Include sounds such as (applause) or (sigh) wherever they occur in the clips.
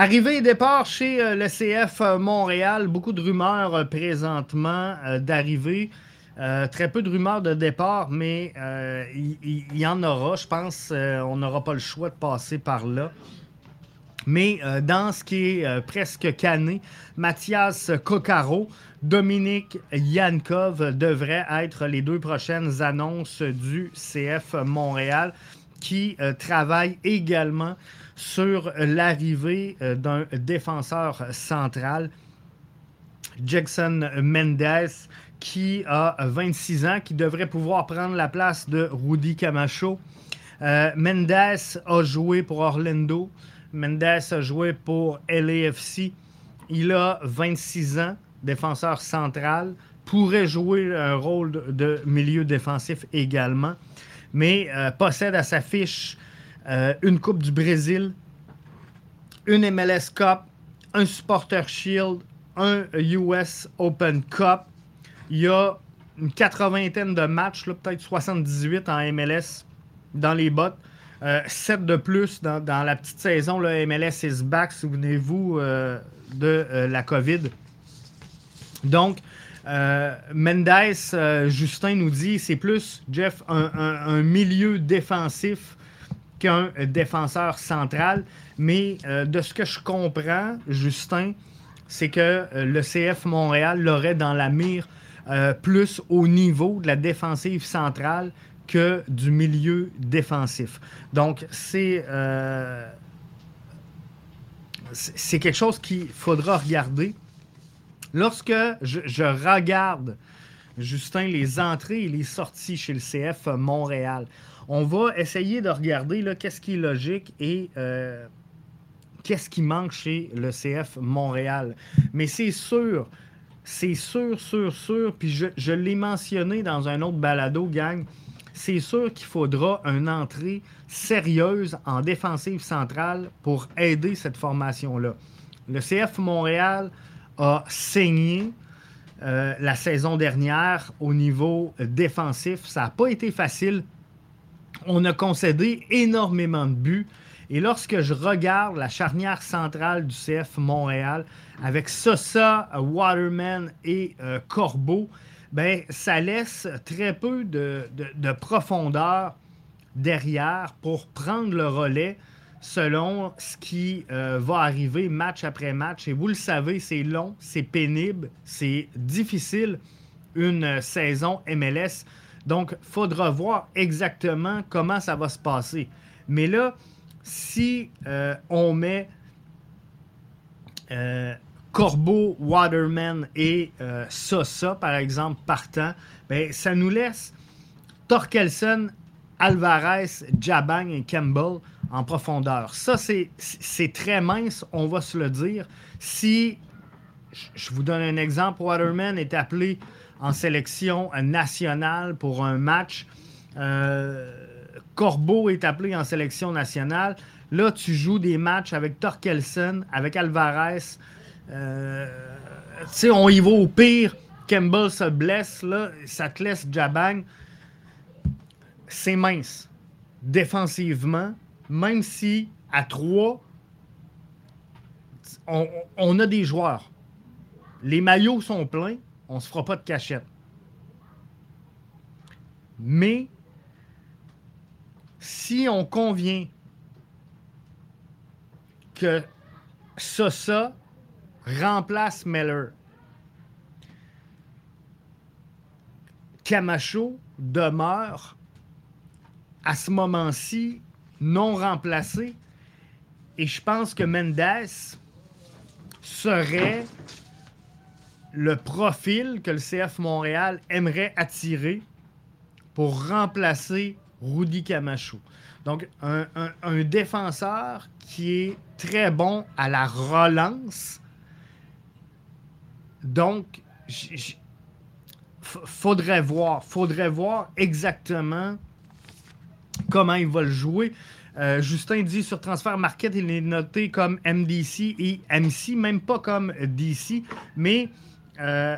Arrivée et départ chez euh, le CF euh, Montréal, beaucoup de rumeurs euh, présentement d'arrivée. très peu de rumeurs de départ, mais il y, en aura. Je pense qu'on n'aura pas le choix de passer par là. Mais dans ce qui est presque cané, Mathias Coccaro, Dominique Yankov devraient être les deux prochaines annonces du CF Montréal qui travaille également sur l'arrivée euh, d'un défenseur central, Jackson Mendez, qui a 26 ans, qui devrait pouvoir prendre la place de Rudy Camacho. Euh, Mendez a joué pour Orlando. Mendez a joué pour LAFC. Il a 26 ans, défenseur central, pourrait jouer un rôle de, milieu défensif également, mais euh, possède à sa fiche euh, une Coupe du Brésil, une MLS Cup, un Supporter Shield, un US Open Cup. Il y a une quatre-vingtaine de matchs, peut-être 78 en MLS dans les bottes. Euh, 7 de plus dans, la petite saison. Le MLS is back, souvenez-vous euh, de euh, la COVID. Donc, Mendes, Justin nous dit, c'est plus, Jeff, un milieu défensif qu'un défenseur central. Mais euh, de ce que je comprends, Justin, c'est que euh, le CF Montréal l'aurait dans la mire euh, plus au niveau de la défensive centrale que du milieu défensif. Donc, c'est c'est quelque chose qu'il faudra regarder. Lorsque je, je, regarde, Justin, les entrées et les sorties chez le CF Montréal, on va essayer de regarder qu'est-ce qui est logique et euh, qu'est-ce qui manque chez le CF Montréal. Mais c'est sûr, c'est sûr, sûr, sûr, puis je, l'ai mentionné dans un autre balado, gang, c'est sûr qu'il faudra une entrée sérieuse en défensive centrale pour aider cette formation-là. Le CF Montréal a saigné euh, la saison dernière au niveau défensif. Ça n'a pas été facile on a concédé énormément de buts. Et lorsque je regarde la charnière centrale du CF Montréal avec Sosa, Waterman et euh, Corbeau, ben, ça laisse très peu de, profondeur derrière pour prendre le relais selon ce qui euh, va arriver match après match. Et vous le savez, c'est long, c'est pénible, c'est difficile une saison MLS. Donc, il faudra voir exactement comment ça va se passer. Mais là, si euh, on met euh, Corbeau, Waterman et euh, Sosa, par exemple, partant, ben, ça nous laisse Torkelson, Alvarez, Jabang et Campbell en profondeur. Ça, c'est très mince, on va se le dire. Si, je vous donne un exemple, Waterman est appelé en sélection nationale pour un match. Euh, Corbeau est appelé en sélection nationale. Là, tu joues des matchs avec Torkelson, avec Alvarez. Euh, tu sais, on y va au pire. Campbell se blesse, là, ça te laisse Jabang. C'est mince. Défensivement, même si à trois, on a des joueurs. Les maillots sont pleins on ne se fera pas de cachette. Mais si on convient que Sosa remplace Meller, Camacho demeure à ce moment-ci non remplacé. Et je pense que Mendes serait le profil que le CF Montréal aimerait attirer pour remplacer Rudy Camacho. Donc, un, défenseur qui est très bon à la relance. Donc, faudrait voir, faudrait voir exactement comment il va le jouer. Euh, Justin dit sur Transfer Market, il est noté comme MDC et MC, même pas comme DC, mais euh,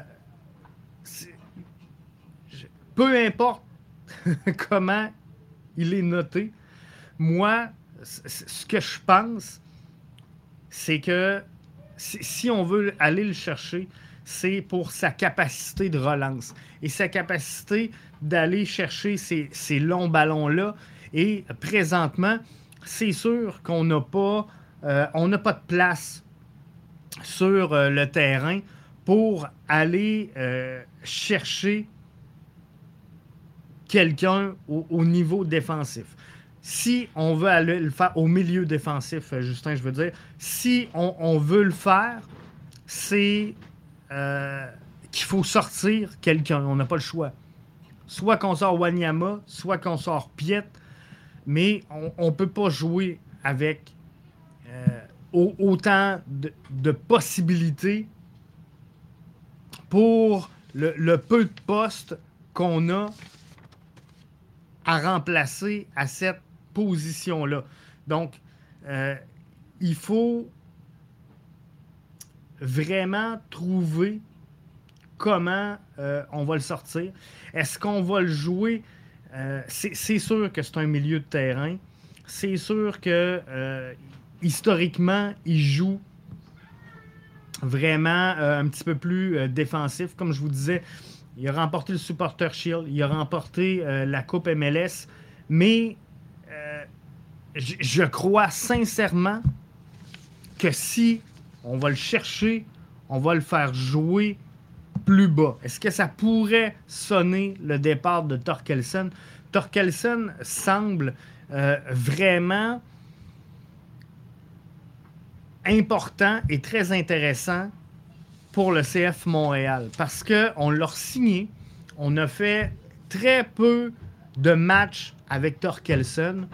peu importe (laughs) comment il est noté, moi, ce que je pense, c'est que si on veut aller le chercher, c'est pour sa capacité de relance et sa capacité d'aller chercher ces, longs ballons-là. Et présentement, c'est sûr qu'on n'a pas, euh, de place sur euh, le terrain pour aller euh, chercher quelqu'un au, niveau défensif. Si on veut aller le faire au milieu défensif, Justin, je veux dire, si on veut le faire, c'est euh, qu'il faut sortir quelqu'un. On n'a pas le choix. Soit qu'on sort Wanyama, soit qu'on sort Piet, mais on ne peut pas jouer avec euh, autant de, possibilités pour le, peu de postes qu'on a à remplacer à cette position-là. Donc, euh, il faut vraiment trouver comment euh, on va le sortir. Est-ce qu'on va le jouer? Euh, c'est sûr que c'est un milieu de terrain. C'est sûr que historiquement, il joue vraiment un petit peu plus défensif. Comme je vous disais, il a remporté le Supporter Shield, il a remporté la Coupe MLS, mais je crois sincèrement que si on va le chercher, on va le faire jouer plus bas. Est-ce que ça pourrait sonner le départ de Torkelsen? Torkelsen semble euh, vraiment important et très intéressant pour le CF Montréal parce qu'on l'a signé, on a fait très peu de matchs avec Torkelsen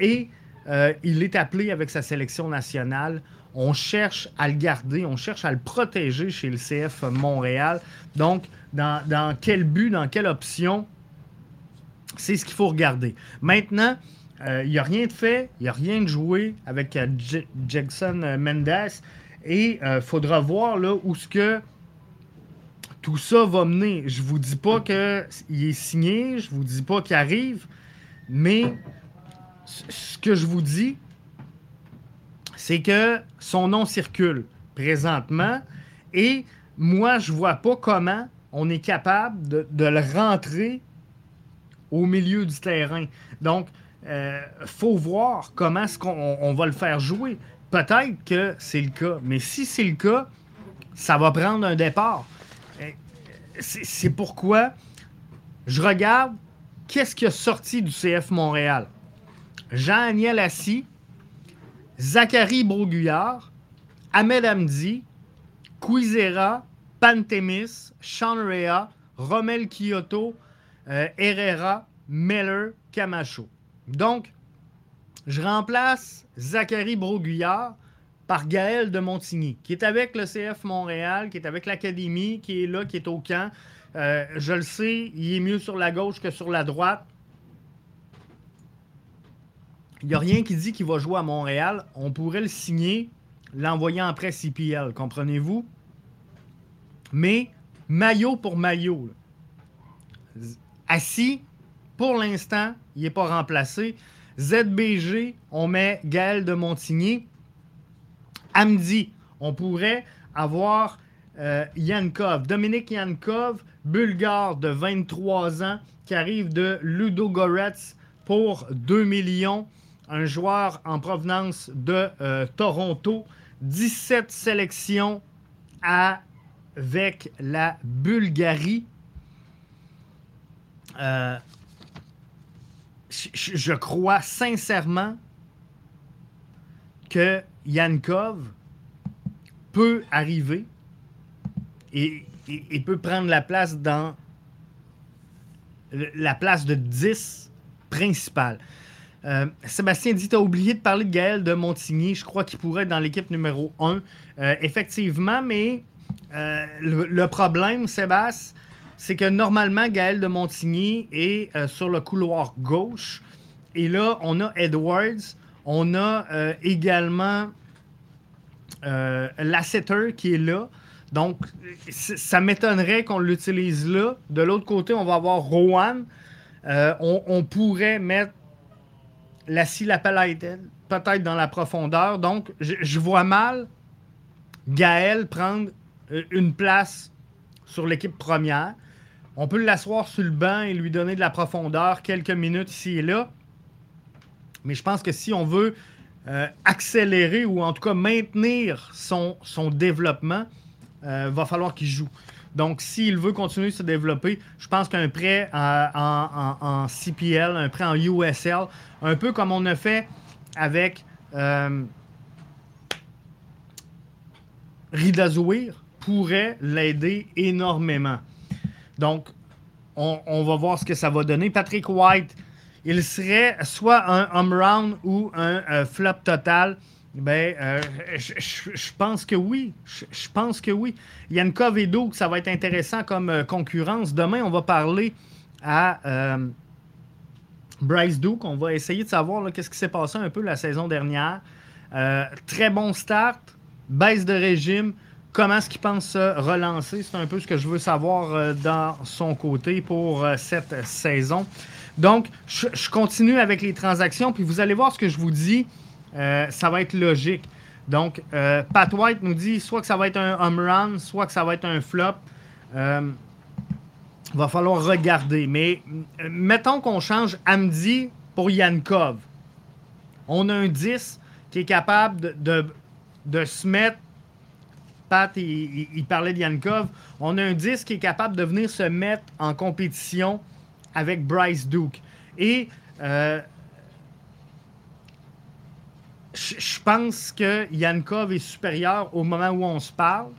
et euh, il est appelé avec sa sélection nationale on cherche à le garder, on cherche à le protéger chez le CF Montréal. Donc, dans, quel but, dans quelle option, c'est ce qu'il faut regarder. Maintenant, il n'y a rien de fait, il n'y a rien de joué avec euh, Jackson Mendes et il euh, faudra voir là où ce que tout ça va mener. Je vous dis pas qu'il est signé, je vous dis pas qu'il arrive, mais ce que je vous dis, c'est que son nom circule présentement et moi, je vois pas comment on est capable de, le rentrer au milieu du terrain. Donc, euh, faut voir comment qu'on va le faire jouer. Peut-être que c'est le cas, mais si c'est le cas, ça va prendre un départ. Euh, c'est pourquoi je regarde qu'est-ce qui a sorti du CF Montréal. Jean-Aniel Assis, Zachary Broguillard, Ahmed Hamdi, Quizera, Pantemis, Sean Rea, Romel Kyoto, euh, Herrera, Miller, Camacho. Donc, je remplace Zachary Broguillard par Gaël de Montigny, qui est avec le CF Montréal, qui est avec l'Académie, qui est là, qui est au camp. Euh, je le sais, il est mieux sur la gauche que sur la droite. Il n'y a rien qui dit qu'il va jouer à Montréal. On pourrait le signer, l'envoyer en presse CPL, comprenez-vous? Mais maillot pour maillot. Assis, pour l'instant, il n'est pas remplacé. ZBG, on met Gaël de Montigny. Amdi, on pourrait avoir euh, Yankov, Dominique Yankov, bulgare de 23 ans, qui arrive de Ludo Goretz pour 2 millions un joueur en provenance de euh, Toronto. 17 sélections avec la Bulgarie. Euh, je, crois sincèrement que Yankov peut arriver et, peut prendre la place dans la place de 10 principale. Euh, Sébastien dit, tu as oublié de parler de Gaël de Montigny. Je crois qu'il pourrait être dans l'équipe numéro 1. Euh, effectivement, mais euh, le, problème, Sébastien, c'est que normalement, Gaël de Montigny est sur le couloir gauche. Et là, on a Edwards. On a également Lasseter qui est là. Donc, ça m'étonnerait qu'on l'utilise là. De l'autre côté, on va avoir Rowan. on, pourrait mettre la Lapalainen peut-être dans la profondeur. Donc, je, vois mal Gaël prendre euh, une place sur l'équipe première. On peut l'asseoir sur le banc et lui donner de la profondeur quelques minutes ici et là. Mais je pense que si on veut euh, accélérer ou en tout cas maintenir son, développement, il euh, va falloir qu'il joue. Donc, s'il veut continuer de se développer, je pense qu'un prêt en, CPL, un prêt en USL, un peu comme on a fait avec euh, Rida pourrait l'aider énormément. Donc, on, va voir ce que ça va donner. Patrick White, il serait soit un home round ou un euh, flop total. Ben, euh, je, pense que oui. Je, pense que oui. Yankov et ça va être intéressant comme euh, concurrence. Demain, on va parler à Bryce Duke. On va essayer de savoir qu'est-ce qui s'est passé un peu la saison dernière. très bon start, baisse de régime. Comment est-ce qu'il pense se relancer? C'est un peu ce que je veux savoir dans son côté pour cette saison. Donc, je continue avec les transactions, puis vous allez voir ce que je vous dis. Euh, ça va être logique. Donc, euh, Pat White nous dit soit que ça va être un home run, soit que ça va être un flop. Euh, va falloir regarder. Mais mettons qu'on change Amdi pour Yankov. On a un 10 qui est capable de, de, se mettre. Pat, il, parlait de Yankov. On a un 10 qui est capable de venir se mettre en compétition avec Bryce Duke. Et je pense que Yankov est supérieur au moment où on se parle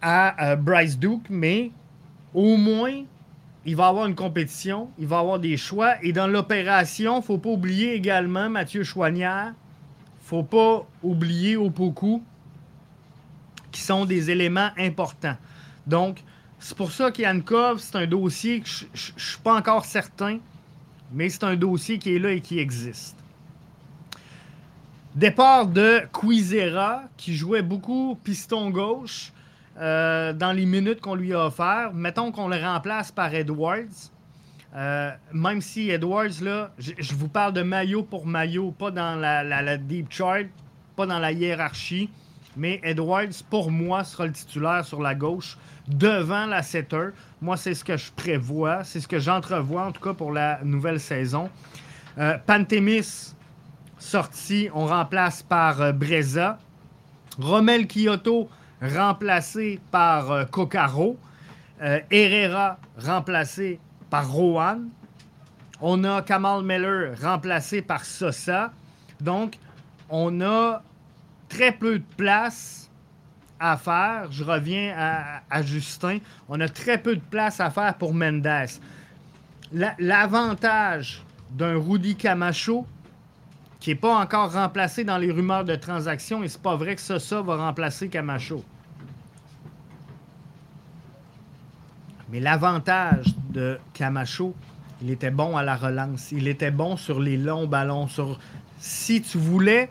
à euh, Bryce Duke, mais au moins, il va avoir une compétition, il va avoir des choix. Et dans l'opération, il ne faut pas oublier également Mathieu ne faut pas oublier Opoku, qui sont des éléments importants. Donc, c'est pour ça qu'Yankov, c'est un dossier que je ne suis pas encore certain mais c'est un dossier qui est là et qui existe. Départ de Quizera, qui jouait beaucoup piston gauche euh, dans les minutes qu'on lui a offert. Mettons qu'on le remplace par Edwards. Euh, même si Edwards, là, je vous parle de maillot pour maillot, pas dans la, deep chart, pas dans la hiérarchie, mais Edwards, pour moi, sera le titulaire sur la gauche devant la setter. Moi, c'est ce que je prévois, c'est ce que j'entrevois en tout cas pour la nouvelle saison. Euh, Pantémis sorti, on remplace par euh, Breza. Rommel Kyoto remplacé par euh, Kokaro. Herrera remplacé par Rohan. On a Kamal Meller remplacé par Sosa. Donc, on a très peu de place à faire. Je reviens à, Justin. On a très peu de place à faire pour Mendes. L'avantage d'un Rudy Camacho, qui n'est pas encore remplacé dans les rumeurs de transaction, et c'est pas vrai que ça va remplacer Camacho. Mais l'avantage de Camacho, il était bon à la relance. Il était bon sur les longs ballons. Sur... Si tu voulais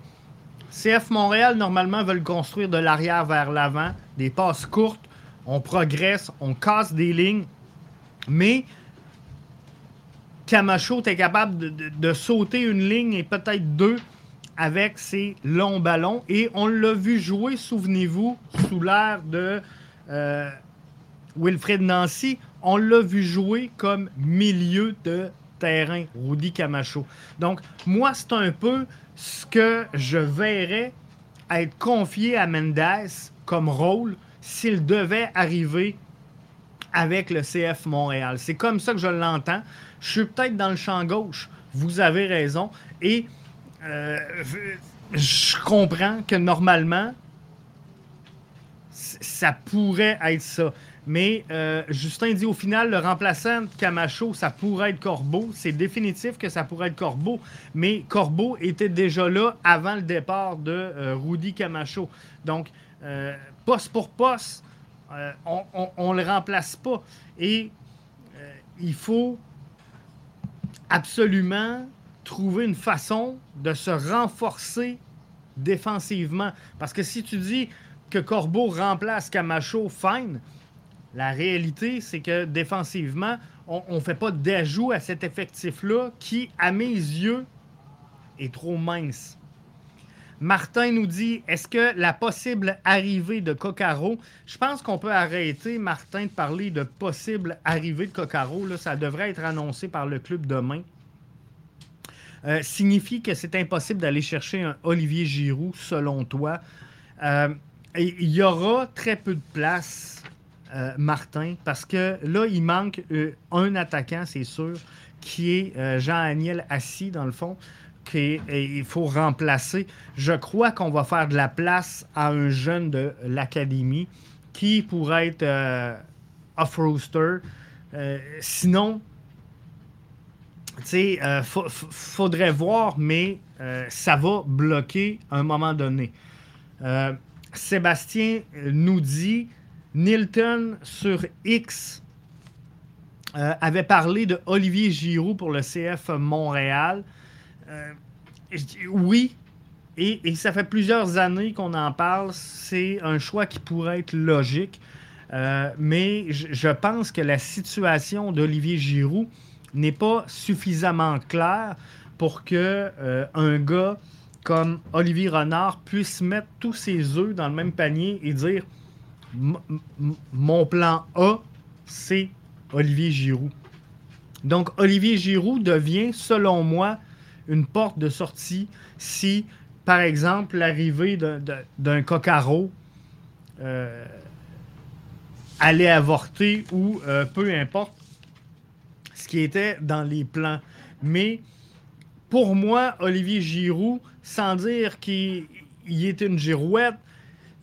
CF Montréal, normalement, veulent construire de l'arrière vers l'avant, des passes courtes. On progresse, on casse des lignes. Mais Camacho est capable de, sauter une ligne et peut-être deux avec ses longs ballons. Et on l'a vu jouer, souvenez-vous, sous l'air de euh, Wilfred Nancy. On l'a vu jouer comme milieu de terrain, Rudy Camacho. Donc, moi, c'est un peu ce que je verrais être confié à Mendes comme rôle s'il devait arriver avec le CF Montréal. C'est comme ça que je l'entends. Je suis peut-être dans le champ gauche. Vous avez raison. Et euh, je comprends que normalement, ça pourrait être ça. Mais euh, Justin dit au final, le remplaçant de Camacho, ça pourrait être Corbeau. C'est définitif que ça pourrait être Corbeau. Mais Corbeau était déjà là avant le départ de euh, Rudy Camacho. Donc, euh, poste pour poste, on ne le remplace pas. Et il faut absolument trouver une façon de se renforcer défensivement. Parce que si tu dis que Corbeau remplace Camacho, fine. La réalité, c'est que défensivement, on ne fait pas d'ajout à cet effectif-là qui, à mes yeux, est trop mince. Martin nous dit est-ce que la possible arrivée de Coccaro, je pense qu'on peut arrêter, Martin, de parler de possible arrivée de Coccaro. Là, ça devrait être annoncé par le club demain. Euh, signifie que c'est impossible d'aller chercher un Olivier Giroud, selon toi. Euh, il y aura très peu de place, euh, Martin, parce que là, il manque un attaquant, c'est sûr, qui est Jean-Aniel Assis, dans le fond qu'il faut remplacer. Je crois qu'on va faire de la place à un jeune de l'académie qui pourrait être euh, off-roster. Euh, sinon, tu euh, faudrait voir, mais ça va bloquer à un moment donné. Sébastien nous dit Nilton sur X avait parlé de Olivier Giroud pour le CF Montréal. Euh, oui, et, ça fait plusieurs années qu'on en parle. C'est un choix qui pourrait être logique. Euh, mais je, pense que la situation d'Olivier Giroud n'est pas suffisamment claire pour que euh, un gars comme Olivier Renard puisse mettre tous ses œufs dans le même panier et dire mon plan A, c'est Olivier Giroud. Donc Olivier Giroud devient, selon moi, une porte de sortie si, par exemple, l'arrivée d'un cocaro euh, allait avorter ou euh, peu importe ce qui était dans les plans. Mais pour moi, Olivier Giroud, sans dire qu'il est une girouette,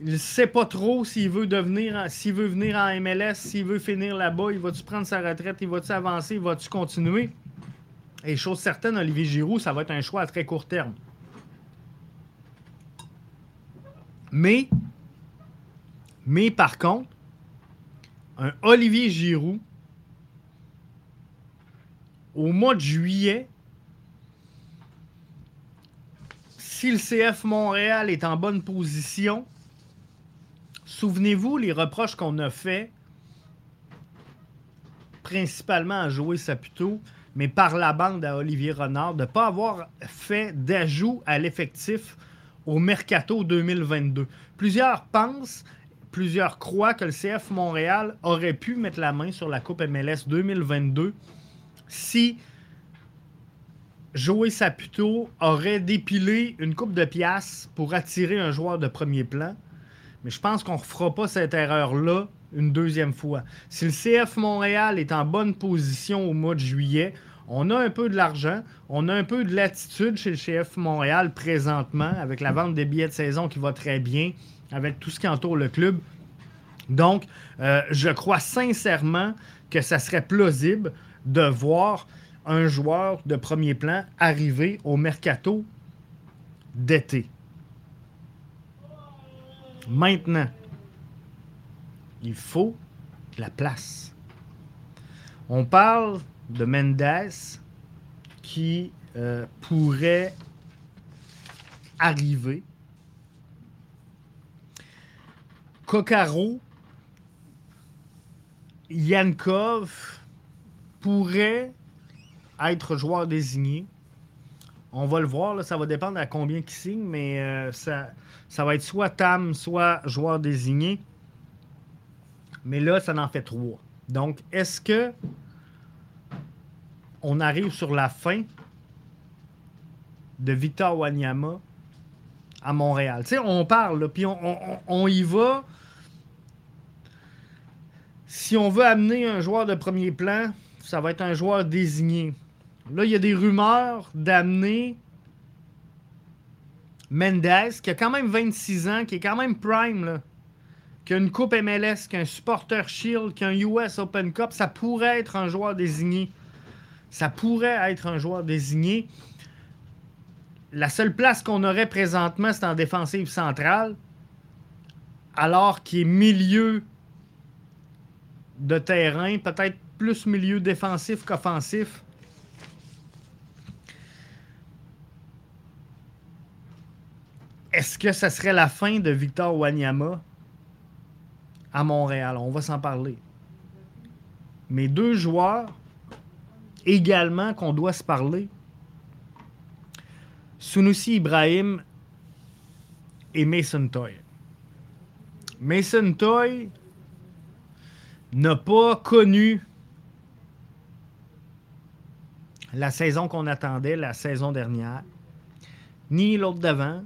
il ne sait pas trop s'il veut devenir, s'il veut venir en MLS, s'il veut finir là-bas, il va-tu prendre sa retraite, il va-tu avancer, il va-tu continuer? Et chose certaine, Olivier Giroud, ça va être un choix à très court terme. Mais, mais par contre, un Olivier Giroud, au mois de juillet, si le CF Montréal est en bonne position, souvenez-vous les reproches qu'on a faits, principalement à Joey Saputo, mais par la bande à Olivier Renard, de ne pas avoir fait d'ajout à l'effectif au Mercato 2022. Plusieurs pensent, plusieurs croient que le CF Montréal aurait pu mettre la main sur la Coupe MLS 2022 si Joey Saputo aurait dépilé une coupe de pièces pour attirer un joueur de premier plan. Mais je pense qu'on ne refera pas cette erreur-là une deuxième fois. Si le CF Montréal est en bonne position au mois de juillet, on a un peu de l'argent, on a un peu de latitude chez le CF Montréal présentement, avec la vente des billets de saison qui va très bien, avec tout ce qui entoure le club. Donc, euh, je crois sincèrement que ça serait plausible de voir un joueur de premier plan arriver au mercato d'été. Maintenant, il faut la place. On parle de Mendes qui euh, pourrait arriver. Kokaro, Yankov pourrait être joueur désigné. On va le voir, ça va dépendre à combien qui signe, mais euh, ça, ça va être soit Tam, soit joueur désigné. Mais là, ça en fait trois. Donc, est-ce que on arrive sur la fin de Victor Wanyama à Montréal? Tu sais, on parle, puis on, y va. Si on veut amener un joueur de premier plan, ça va être un joueur désigné. Là, il y a des rumeurs d'amener Mendes, qui a quand même 26 ans, qui est quand même prime, là qu'un une Coupe MLS, qu'un Supporter Shield, qu'un US Open Cup, ça pourrait être un joueur désigné. Ça pourrait être un joueur désigné. La seule place qu'on aurait présentement, c'est en défensive centrale, alors qu'il est milieu de terrain, peut-être plus milieu défensif qu'offensif. Est-ce que ça serait la fin de Victor Wanyama? à Montréal? On va s'en parler. Mais deux joueurs également qu'on doit se parler. Sunusi Ibrahim et Mason Toy. Mason Toy n'a pas connu la saison qu'on attendait la saison dernière, ni l'autre d'avant,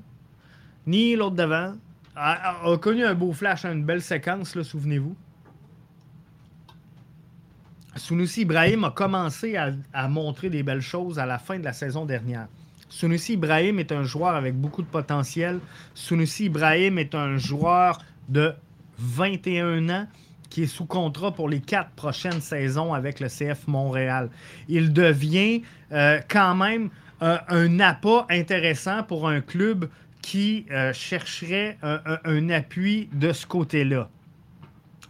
ni l'autre d'avant. A, connu un beau flash, une belle séquence, souvenez-vous. Sunusi Ibrahim a commencé à, montrer des belles choses à la fin de la saison dernière. Sunusi Ibrahim est un joueur avec beaucoup de potentiel. Sunusi Ibrahim est un joueur de 21 ans qui est sous contrat pour les quatre prochaines saisons avec le CF Montréal. Il devient euh, quand même euh, un appât intéressant pour un club qui euh, chercherait un, appui de ce côté-là.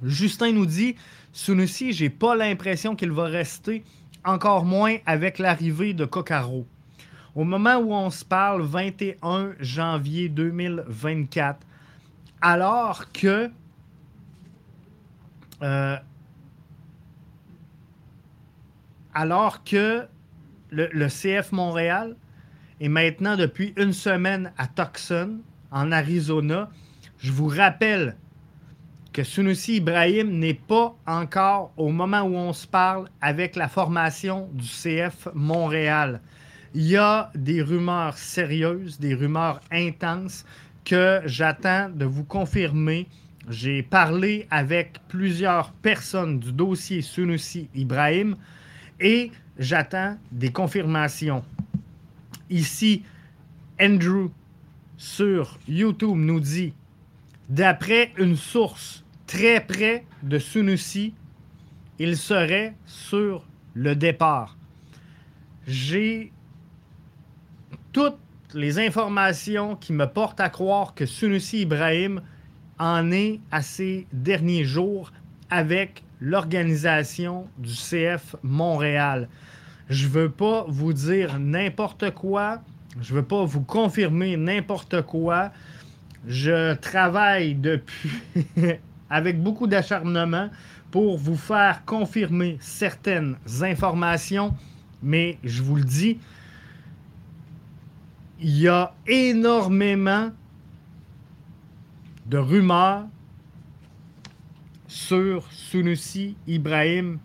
Justin nous dit Sunusi, j'ai pas l'impression qu'il va rester, encore moins avec l'arrivée de Coccaro. Au moment où on se parle, 21 janvier 2024, alors que euh, alors que le, CF Montréal est maintenant depuis une semaine à Tucson, en Arizona. Je vous rappelle que Sunusi Ibrahim n'est pas encore, au moment où on se parle, avec la formation du CF Montréal. Il y a des rumeurs sérieuses, des rumeurs intenses que j'attends de vous confirmer j'ai parlé avec plusieurs personnes du dossier Sunusi Ibrahim et j'attends des confirmations. Ici, Andrew sur YouTube nous dit d'après une source très près de Sunusi, il serait sur le départ. J'ai toutes les informations qui me portent à croire que Sunusi Ibrahim en est à ses derniers jours avec l'organisation du CF Montréal. Je veux pas vous dire n'importe quoi, je veux pas vous confirmer n'importe quoi. Je travaille depuis (laughs) avec beaucoup d'acharnement pour vous faire confirmer certaines informations, mais je vous le dis, il y a énormément de rumeurs sur Sunusi Ibrahim.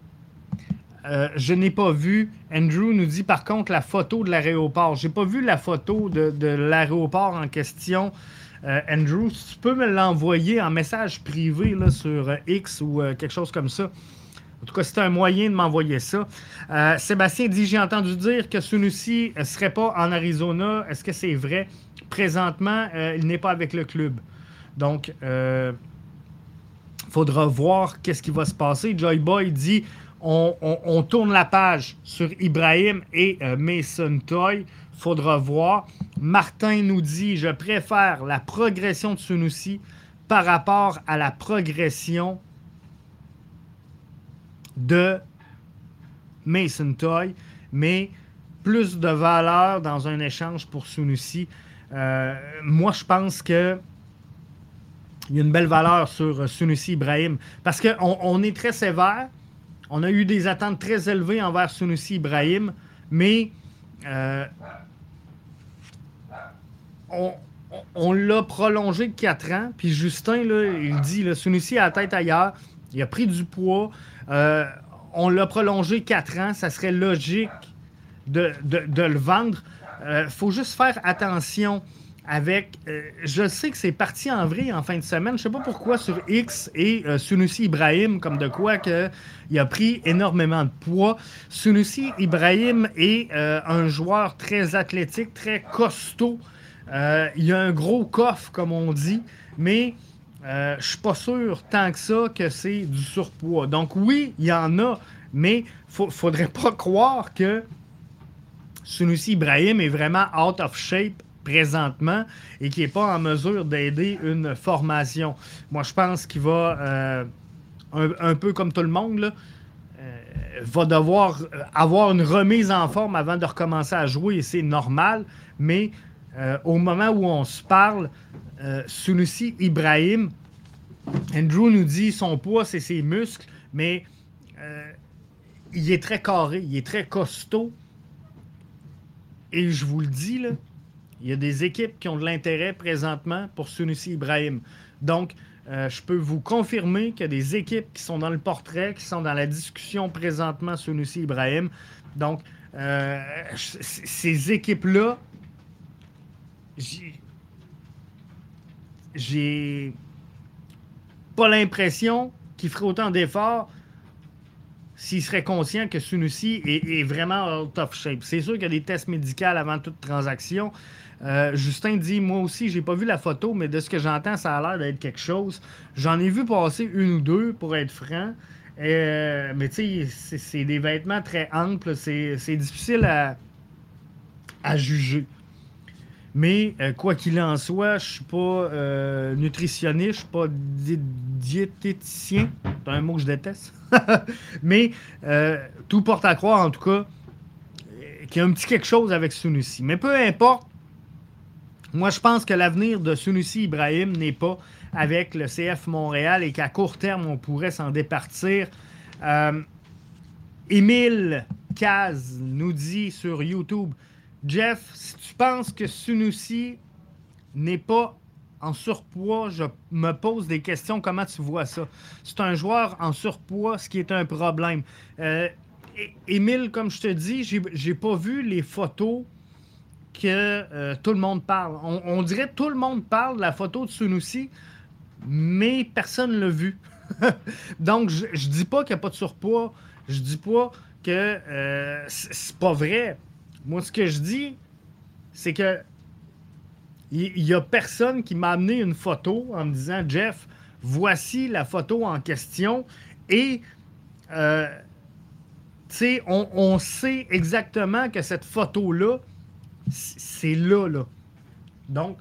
Euh, je n'ai pas vu. Andrew nous dit par contre la photo de l'aéroport. Je n'ai pas vu la photo de, l'aéroport en question. Euh, Andrew, tu peux me l'envoyer en message privé là, sur X ou euh, quelque chose comme ça. En tout cas, c'est un moyen de m'envoyer ça. Sébastien dit J'ai entendu dire que Sunusi ne serait pas en Arizona. Est-ce que c'est vrai? Présentement, il n'est pas avec le club. Donc, il euh, faudra voir qu'est-ce qui va se passer. Joy Boy dit on, tourne la page sur Ibrahim et euh, Mason Toy. faudra voir. Martin nous dit je préfère la progression de Sunusi par rapport à la progression de Mason Toy, mais plus de valeur dans un échange pour Sunusi. Euh, moi, je pense que il y a une belle valeur sur euh, Sunusi Ibrahim. Parce qu'on on est très sévère. On a eu des attentes très élevées envers Sunusi Ibrahim, mais euh, on, l'a prolongé de 4 ans. Puis Justin, il dit le Sunusi a la tête ailleurs. Il a pris du poids. Euh, on l'a prolongé 4 ans. Ça serait logique de, le vendre. Il faut juste faire attention avec. Euh, je sais que c'est parti en vrai en fin de semaine. Je sais pas pourquoi sur X et euh, Sunusi Ibrahim, comme de quoi que, il a pris énormément de poids. Sunusi Ibrahim est euh, un joueur très athlétique, très costaud. il a un gros coffre, comme on dit, mais je suis pas sûr tant que ça que c'est du surpoids. Donc oui, il y en a, mais il faudrait pas croire que Sunusi Ibrahim est vraiment out of shape présentement et qui n'est pas en mesure d'aider une formation. Moi, je pense qu'il va, euh, un, peu comme tout le monde, euh, va devoir avoir une remise en forme avant de recommencer à jouer et c'est normal. Mais euh, au moment où on se parle, Sunusi Ibrahim, Andrew nous dit son poids, c'est ses muscles, mais il est très carré, il est très costaud. Et je vous le dis, là, il y a des équipes qui ont de l'intérêt présentement pour Sunusi Ibrahim. Donc, euh, je peux vous confirmer qu'il y a des équipes qui sont dans le portrait, qui sont dans la discussion présentement Sunusi Ibrahim. Donc, euh, ces équipes-là, j'ai pas l'impression qu'ils feraient autant d'efforts s'ils seraient conscients que Sunusi est, vraiment out of shape. C'est sûr qu'il y a des tests médicaux avant toute transaction. Euh, Justin dit Moi aussi, j'ai pas vu la photo, mais de ce que j'entends, ça a l'air d'être quelque chose. J'en ai vu passer une ou deux, pour être franc. Euh, mais tu sais, c'est des vêtements très amples. C'est difficile à, juger. Mais euh, quoi qu'il en soit, je suis pas nutritionniste, je suis pas diététicien. C'est un mot que je déteste. (laughs) Mais tout porte à croire, en tout cas, qu'il y a un petit quelque chose avec Sunusi. Mais peu importe, moi je pense que l'avenir de Sunusi Ibrahim n'est pas avec le CF Montréal et qu'à court terme, on pourrait s'en départir. Émile Caz nous dit sur YouTube Jeff, si tu penses que Sunusi n'est pas en surpoids, je me pose des questions. Comment tu vois ça? C'est un joueur en surpoids, ce qui est un problème. Euh, Émile, comme je te dis, j'ai pas vu les photos que euh, tout le monde parle. On, dirait que tout le monde parle de la photo de Sunusi, mais personne ne l'a vu. (laughs) Donc, je, je dis pas qu'il n'y a pas de surpoids. Je dis pas que euh, c'est pas vrai. Moi, ce que je dis, c'est que il n'y a personne qui m'a amené une photo en me disant Jeff, voici la photo en question. Et euh, on, on, sait exactement que cette photo-là, c'est là, là. Donc,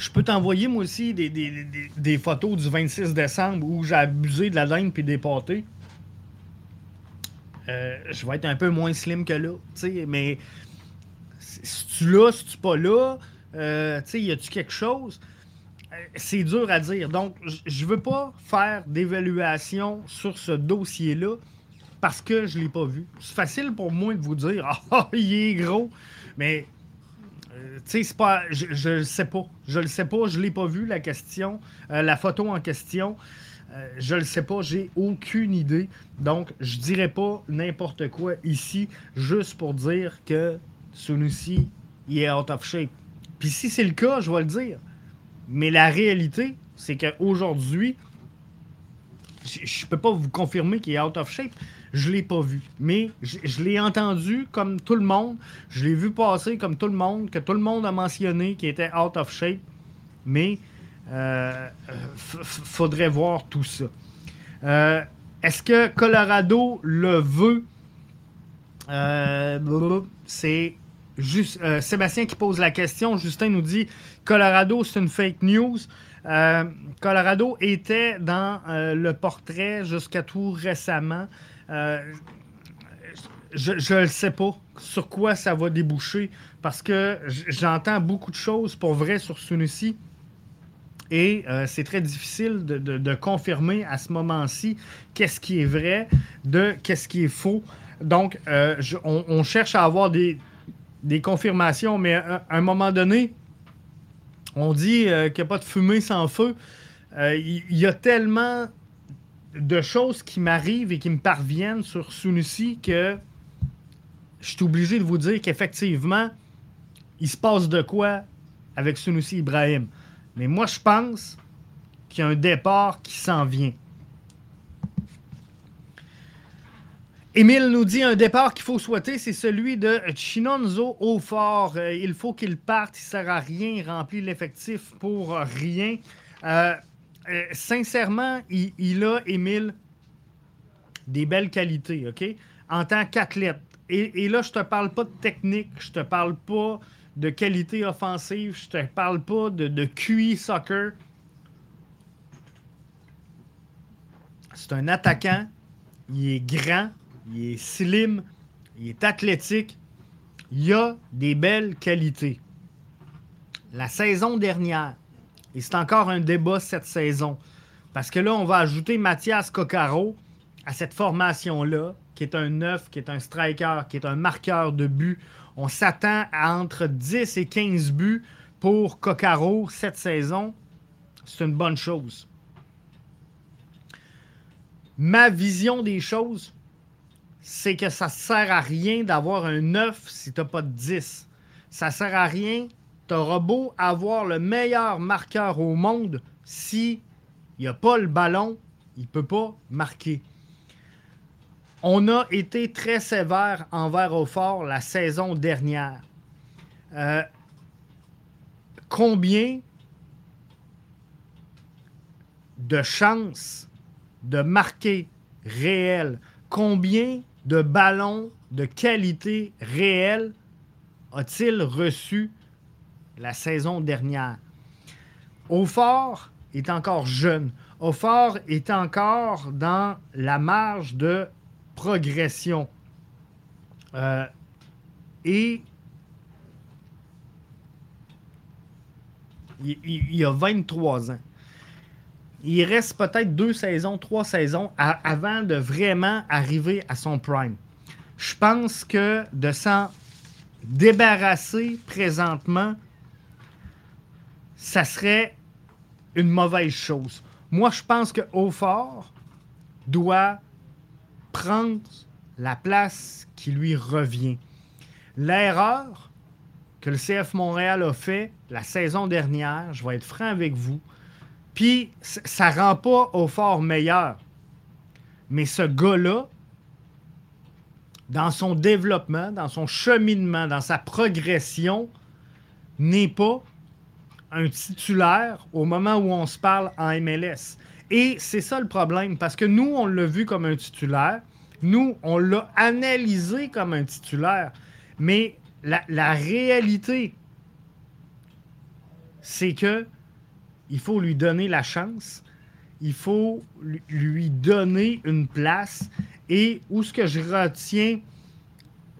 je peux t'envoyer moi aussi des, photos du 26 décembre où j'ai abusé de la laine puis des pâtés. Euh, je vais être un peu moins slim que là. Mais si tu là, si tu pas là, euh, y a-tu quelque chose? Euh, c'est dur à dire. Donc, je veux pas faire d'évaluation sur ce dossier-là parce que je ne l'ai pas vu. C'est facile pour moi de vous dire (laughs) Ah, il est gros. Mais, tu sais, pas. Je ne sais pas. Je le sais pas. Je ne l'ai pas vu, la question, la photo en question. Euh, je le sais pas, j'ai aucune idée. Donc, je dirais pas n'importe quoi ici, juste pour dire que Sunusi, il est out of shape. Puis si c'est le cas, je vais le dire. Mais la réalité, c'est qu'aujourd'hui, je ne peux pas vous confirmer qu'il est out of shape. Je l'ai pas vu. Mais je, l'ai entendu comme tout le monde. Je l'ai vu passer comme tout le monde, que tout le monde a mentionné qu'il était out of shape. Mais euh, faudrait voir tout ça. Euh, est-ce que Colorado le veut? Euh, c'est juste Sébastien qui pose la question. Justin nous dit Colorado, c'est une fake news. Colorado était dans le portrait jusqu'à tout récemment. Je ne sais pas sur quoi ça va déboucher parce que j'entends beaucoup de choses pour vrai sur Sunusi. Et euh, c'est très difficile de, confirmer à ce moment-ci qu'est-ce qui est vrai de qu'est-ce qui est faux. Donc, euh, on, cherche à avoir des, confirmations, mais à, un moment donné, on dit euh, qu'il n'y a pas de fumée sans feu. Il y, a tellement de choses qui m'arrivent et qui me parviennent sur Sunusi que je suis obligé de vous dire qu'effectivement, il se passe de quoi avec Sunusi Ibrahim. Mais moi, je pense qu'il y a un départ qui s'en vient. Émile nous dit un départ qu'il faut souhaiter, c'est celui de Chinonzo au fort. Euh, il faut qu'il parte, il ne sert à rien, il remplit l'effectif pour rien. Euh, euh, sincèrement, il, a, Émile, des belles qualités, OK? En tant qu'athlète. Et, là, je te parle pas de technique, je te parle pas de qualité offensive. Je te parle pas de, de QI soccer. C'est un attaquant. Il est grand. Il est slim. Il est athlétique. Il a des belles qualités. La saison dernière, et c'est encore un débat cette saison, parce que là, on va ajouter Mathias Coccaro à cette formation-là, qui est un neuf, qui est un striker, qui est un marqueur de but. On s'attend à entre 10 et 15 buts pour Coccaro cette saison. C'est une bonne chose. Ma vision des choses, c'est que ça ne sert à rien d'avoir un 9 si tu n'as pas de 10. Ça ne sert à rien. Tu auras beau avoir le meilleur marqueur au monde si il a pas le ballon, il ne peut pas marquer. On a été très sévère envers Aufort la saison dernière. Euh, combien de chances de marquer réel, combien de ballons de qualité réelle a-t-il reçu la saison dernière? Aufort est encore jeune. Aufort est encore dans la marge de progression. Euh, et il, il, a 23 ans. Il reste peut-être deux saisons, trois saisons avant de vraiment arriver à son prime. Je pense que de s'en débarrasser présentement, ça serait une mauvaise chose. Moi, je pense que Hautfort doit prendre la place qui lui revient. L'erreur que le CF Montréal a fait la saison dernière, je vais être franc avec vous, puis ça rend pas au fort meilleur. Mais ce gars-là, dans son développement, dans son cheminement, dans sa progression, n'est pas un titulaire au moment où on se parle en MLS. Et c'est ça le problème, parce que nous, on l'a vu comme un titulaire, nous, on l'a analysé comme un titulaire, mais la, réalité, c'est que il faut lui donner la chance, il faut lui donner une place. Et où ce que je retiens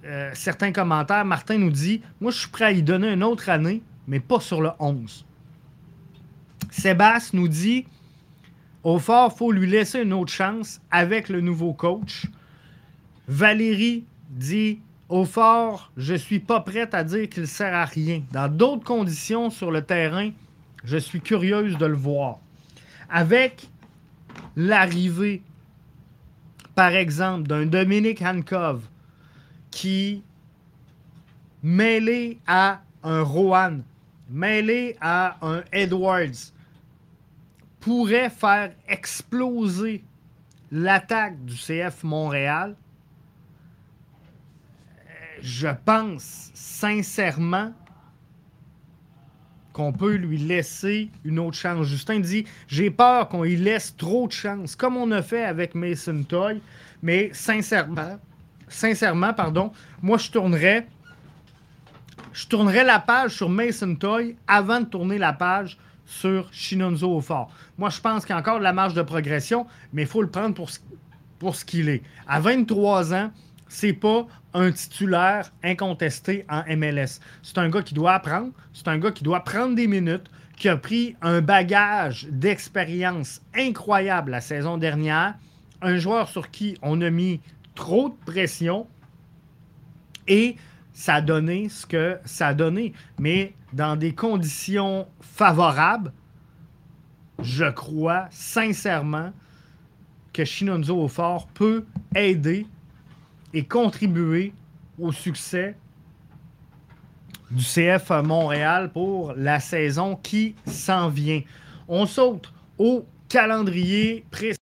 euh, certains commentaires, Martin nous dit Moi, je suis prêt à y donner une autre année, mais pas sur le 11. Sébastien nous dit Au fort, il faut lui laisser une autre chance avec le nouveau coach. Valérie dit Au fort, je ne suis pas prête à dire qu'il ne sert à rien. Dans d'autres conditions sur le terrain, je suis curieuse de le voir. Avec l'arrivée, par exemple, d'un Dominique Hankov qui, mêlé à un Rohan, mêlé à un Edwards, pourrait faire exploser l'attaque du CF Montréal, je pense sincèrement qu'on peut lui laisser une autre chance. Justin dit J'ai peur qu'on lui laisse trop de chance, comme on a fait avec Mason Toy. Mais sincèrement, sincèrement, pardon, moi je tournerais. Je tournerais la page sur Mason Toy avant de tourner la page sur Shinonzo au fort. Moi, je pense qu'il y a encore de la marge de progression, mais il faut le prendre pour pour ce qu'il est. À 23 ans, c'est pas un titulaire incontesté en MLS. C'est un gars qui doit apprendre, c'est un gars qui doit prendre des minutes, qui a pris un bagage d'expérience incroyable la saison dernière, un joueur sur qui on a mis trop de pression et ça a donné ce que ça a donné. Mais dans des conditions favorables, je crois sincèrement que Shinonzo Fort peut aider et contribuer au succès du CF Montréal pour la saison qui s'en vient. On saute au calendrier précis.